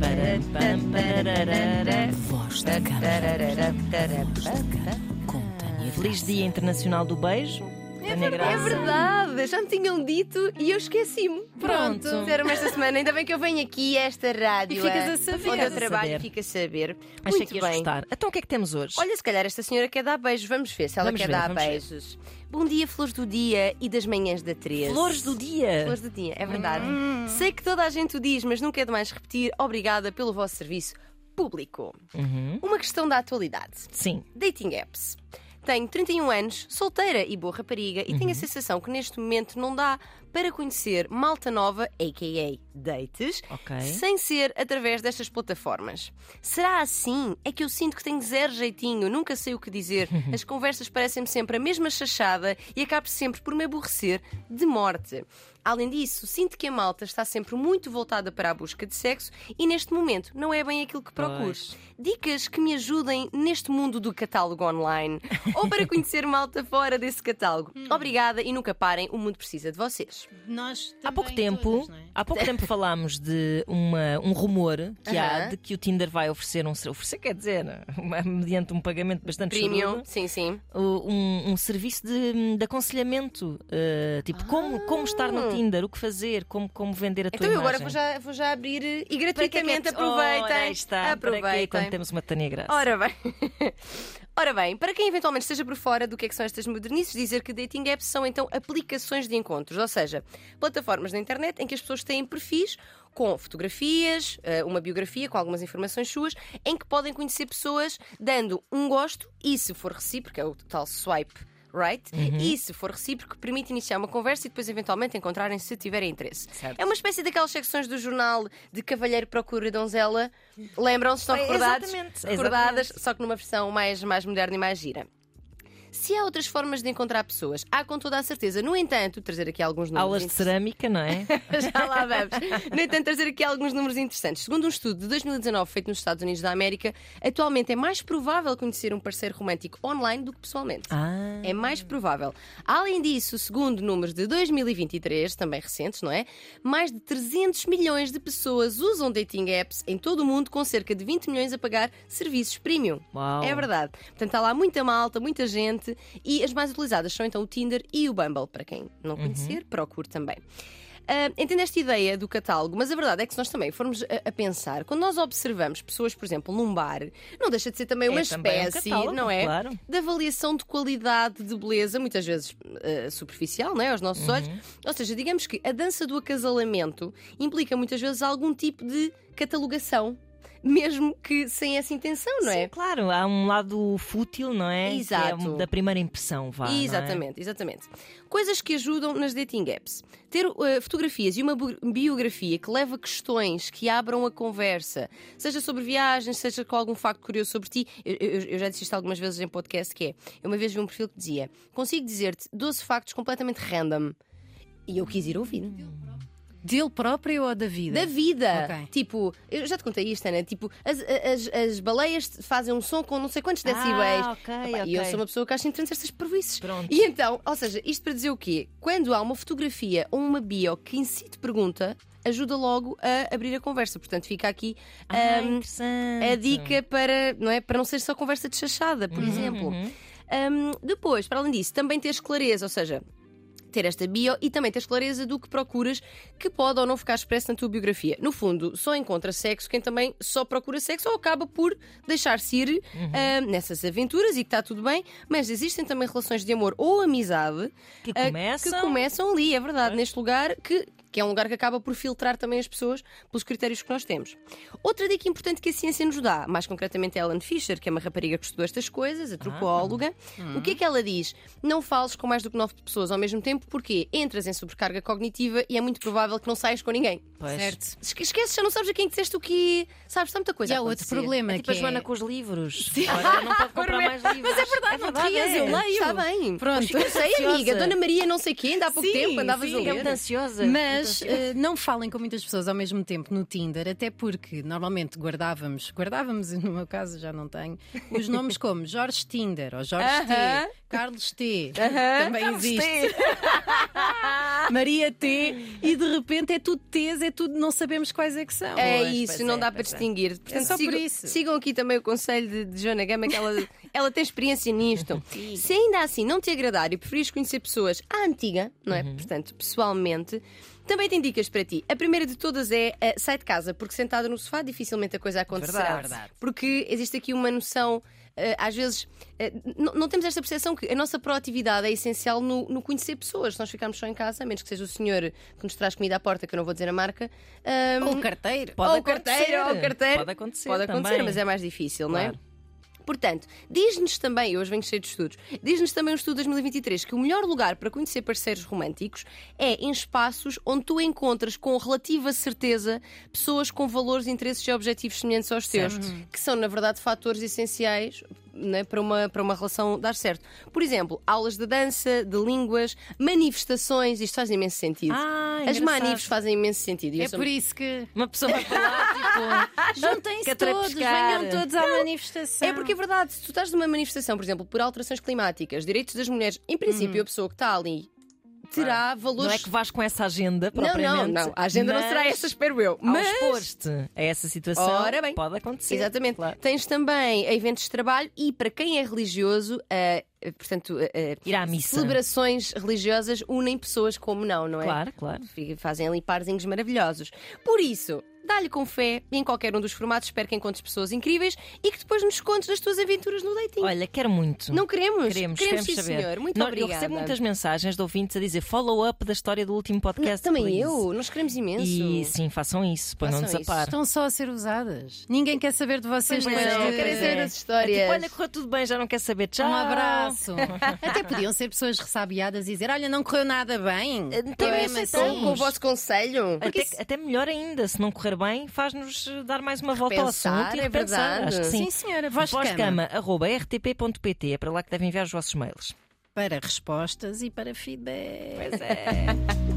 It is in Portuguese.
Param, pam, pararara. Voz da Câmara. Com Tânia Feliz Dia Internacional do Beijo. É Graça. verdade, já me tinham dito e eu esqueci-me. Pronto. Disseram-me esta semana, ainda bem que eu venho aqui a esta rádio. E ficas eh, a saber. Onde eu trabalho, saber. fica a saber. Achei Muito que ias bem. gostar. Então o que é que temos hoje? Olha, se calhar esta senhora quer dar beijos. Vamos ver se ela Vamos quer ver, dar vamos ver. beijos. Bom dia, flores do dia e das manhãs da 13. Flores do dia. Flores do dia, é verdade. Hum. Sei que toda a gente o diz, mas nunca é demais repetir. Obrigada pelo vosso serviço público. Uhum. Uma questão da atualidade. Sim. Dating apps. Tenho 31 anos, solteira e boa rapariga, e Uhum. tenho a sensação que neste momento não dá para conhecer malta nova, a.k.a. dates, Ok. sem ser através destas plataformas. Será assim? É que eu sinto que tenho zero jeitinho, nunca sei o que dizer. As conversas parecem-me sempre a mesma chachada e acabo sempre por me aborrecer de morte. Além disso, sinto que a malta está sempre muito voltada para a busca de sexo e neste momento não é bem aquilo que procuro. Pois. Dicas que me ajudem neste mundo do catálogo online ou para conhecer malta fora desse catálogo. Obrigada e nunca parem, o mundo precisa de vocês. Nós Há pouco tempo, todas, não é? há pouco tempo falámos de uma, um rumor que há Aham. de que o Tinder vai oferecer um oferecer quer dizer, uma- mediante um pagamento bastante Premium, chorudo, sim, sim. um, um serviço de, de aconselhamento, eh, tipo como, como estar no Tinder, o que fazer, como, como vender a tua Ah. Então eu agora imagem. vou já, vou já abrir e é gratuitamente é- aproveitem. Para quê, aproveitem. quando temos uma Tânia Graça. Ora bem. Ora bem, para quem eventualmente esteja por fora do que, é que são estas modernices, dizer que dating apps são então aplicações de encontros, ou seja, plataformas na internet em que as pessoas têm perfis com fotografias, eh, uma biografia com algumas informações suas, em que podem conhecer pessoas dando um gosto e, se for recíproco, é o tal swipe right, e se for recíproco, permite iniciar uma conversa e depois eventualmente encontrarem se tiverem interesse. Certo. É uma espécie daquelas secções do jornal de Cavalheiro Procura Donzela. Lembram-se? Estão Recordadas, exatamente. só que numa versão mais, mais moderna e mais gira. Se há outras formas de encontrar pessoas, há com toda a certeza. No entanto, trazer aqui alguns números. Aulas de cerâmica, não é? Já lá vamos. No entanto, trazer aqui alguns números interessantes. Segundo um estudo de 2019 feito nos Estados Unidos da América, atualmente é mais provável conhecer um parceiro romântico online do que pessoalmente. Ah, É mais provável. Além disso, segundo números de 2023, também recentes, não é? Mais de 300 milhões de pessoas usam dating apps em todo o mundo, com cerca de 20 milhões a pagar serviços premium. Uau. É verdade. Portanto, há lá muita malta, muita gente e as mais utilizadas são então o Tinder e o Bumble. Para quem não conhecer, procure também. Ah, entendo esta ideia do catálogo, mas a verdade é que se nós também formos a, a pensar, quando nós observamos pessoas, por exemplo, num bar, não deixa de ser também uma É também um espécie, catálogo, não é? claro. de avaliação de qualidade de beleza, muitas vezes eh, superficial, não é? aos nossos olhos. Ou seja, digamos que a dança do acasalamento implica muitas vezes algum tipo de catalogação, mesmo que sem essa intenção, não Sim, é? claro, há um lado fútil, não é? Que Exato. é da primeira impressão, vá. é? Exatamente, exatamente. Coisas que ajudam nas dating apps. Ter eh, fotografias e uma biografia que leva questões que abram a conversa, seja sobre viagens, seja com algum facto curioso sobre ti. Eu, eu- eu já disse isto algumas vezes em podcast, que é, eu uma vez vi um perfil que dizia, consigo dizer-te 12 factos completamente random. E eu quis ir ouvir. Dele próprio ou da vida? Da vida. Ok. Tipo, eu já te contei isto, Ana. Tipo, as, as, as baleias fazem um som com não sei quantos decibéis. Ah, ok, Epá, E eu sou uma pessoa que acha interessantes estas. Pronto. E então, ou seja, isto para dizer o quê? Quando há uma fotografia ou uma bio que em si te pergunta, ajuda logo a abrir a conversa. Portanto, fica aqui Ah, interessante. a dica para não, é, para não ser só conversa de chachada, Uhum, por exemplo. Hum, depois, para além disso, também ter clareza, ou seja, ter esta bio e também ter clareza do que procuras, que pode ou não ficar expresso na tua biografia. No fundo, só encontra sexo quem também só procura sexo ou acaba por deixar-se ir Uhum. ah, nessas aventuras e que está tudo bem, mas existem também relações de amor ou amizade Que ah, começam- que começam ali, é verdade, neste lugar que. Que é um lugar que acaba por filtrar também as pessoas pelos critérios que nós temos. Outra dica importante que a ciência nos dá, mais concretamente a Ellen Fisher, que é uma rapariga que estudou estas coisas, a antropóloga, o que é que ela diz? Não fales com mais do que nove pessoas ao mesmo tempo, porque entras em sobrecarga cognitiva e é muito provável que não saias com ninguém. Pois. Certo. Esque- Esqueces, já não sabes a quem disseste o que. Sabes, está muita coisa E há outro problema É tipo a que Joana é... com os livros. Agora não pode comprar mais livros. Mas é verdade, não te rias, eu leio. Está bem. Pronto. Eu sei, ansiosa. amiga, Dona Maria não sei quê, ainda há pouco Sim, tempo andavas sim, a É ler. muito ansiosa. Mas ansiosa. eh, não falem com muitas pessoas ao mesmo tempo no Tinder, até porque normalmente guardávamos, guardávamos, e no meu caso já não tenho, os nomes como Jorge Tinder ou Jorge. T, Carlos T. Também Carlos existe. T. Maria T. E de repente é tudo T's, é tudo, não sabemos quais é que são. É Pois, isso, pois não é, dá para pois é. distinguir. Portanto, só por sigam, isso. sigam aqui também o conselho de, de Joana Gama, que ela, ela tem experiência nisto. Se ainda assim não te agradar e preferires conhecer pessoas à antiga, não Uhum. é? Portanto, pessoalmente. Também tem dicas para ti. A primeira de todas é eh, sai de casa, porque sentada no sofá dificilmente a coisa acontecerá. Verdade, verdade. Porque existe aqui uma noção, eh, às vezes, eh, não temos esta percepção que a nossa proatividade é essencial no, no conhecer pessoas. Se nós ficarmos só em casa, a menos que seja o senhor que nos traz comida à porta, que eu não vou dizer a marca. ahm, Ou o carteiro. Pode ou o carteiro, acontecer. ou o carteiro. Pode acontecer Pode acontecer, também. mas é mais difícil, não é? Portanto, diz-nos também, eu hoje venho cheio de estudos, diz-nos também um estudo de 2023 que o melhor lugar para conhecer parceiros românticos é em espaços onde tu encontras com relativa certeza pessoas com valores, interesses e objetivos semelhantes aos teus, que são, na verdade, fatores essenciais né, para, uma, para uma relação dar certo. Por exemplo, aulas de dança, de línguas, manifestações, isto faz imenso sentido. Ah, As manifes fazem imenso sentido. e É sou- por isso que Uma pessoa vai lá, tipo. juntem-se Quer todos, venham todos à manifestação. É porque é verdade, se tu estás numa manifestação, por exemplo, por alterações climáticas, direitos das mulheres, em princípio a pessoa que está ali terá valores. Não é que vais com essa agenda não, não, propriamente. não. A agenda não será mas essa, espero eu. Mas. expor-te a essa situação, Ora bem. pode acontecer. Exatamente. Claro. Tens também eventos de trabalho e para quem é religioso, eh, portanto, eh, Ir à missa. celebrações religiosas unem pessoas como não, não é? Claro, claro. Fazem ali parzinhos maravilhosos. Por isso, dá-lhe com fé em qualquer um dos formatos. Espero que encontres pessoas incríveis e que depois nos contes das tuas aventuras no dating. Olha, quero muito. Não queremos? Queremos, queremos, queremos sim, saber. senhor. Muito Não, obrigada. Eu recebo muitas mensagens de ouvintes a dizer follow-up da história do último podcast. Também please. eu, nós queremos imenso. E sim, façam isso, para não Façam desapar. Estão só a ser usadas. Ninguém quer saber de vocês Pois é, de- querem saber das histórias. É tipo, olha, correu tudo bem, já não quer saber. Tchau. Um abraço. Até podiam ser pessoas ressabiadas e dizer: Olha, não correu nada bem. Também Também É aceitam assim. com o vosso conselho. Até, até melhor ainda, se não correr bem, faz-nos eh, dar mais uma volta ao Repensar, assunto e é verdade. Acho que sim. Sim, senhora. Voz de cama. Vozcama.rtp.pt é para lá que devem enviar os vossos mails. Para respostas e para feedback. Pois é.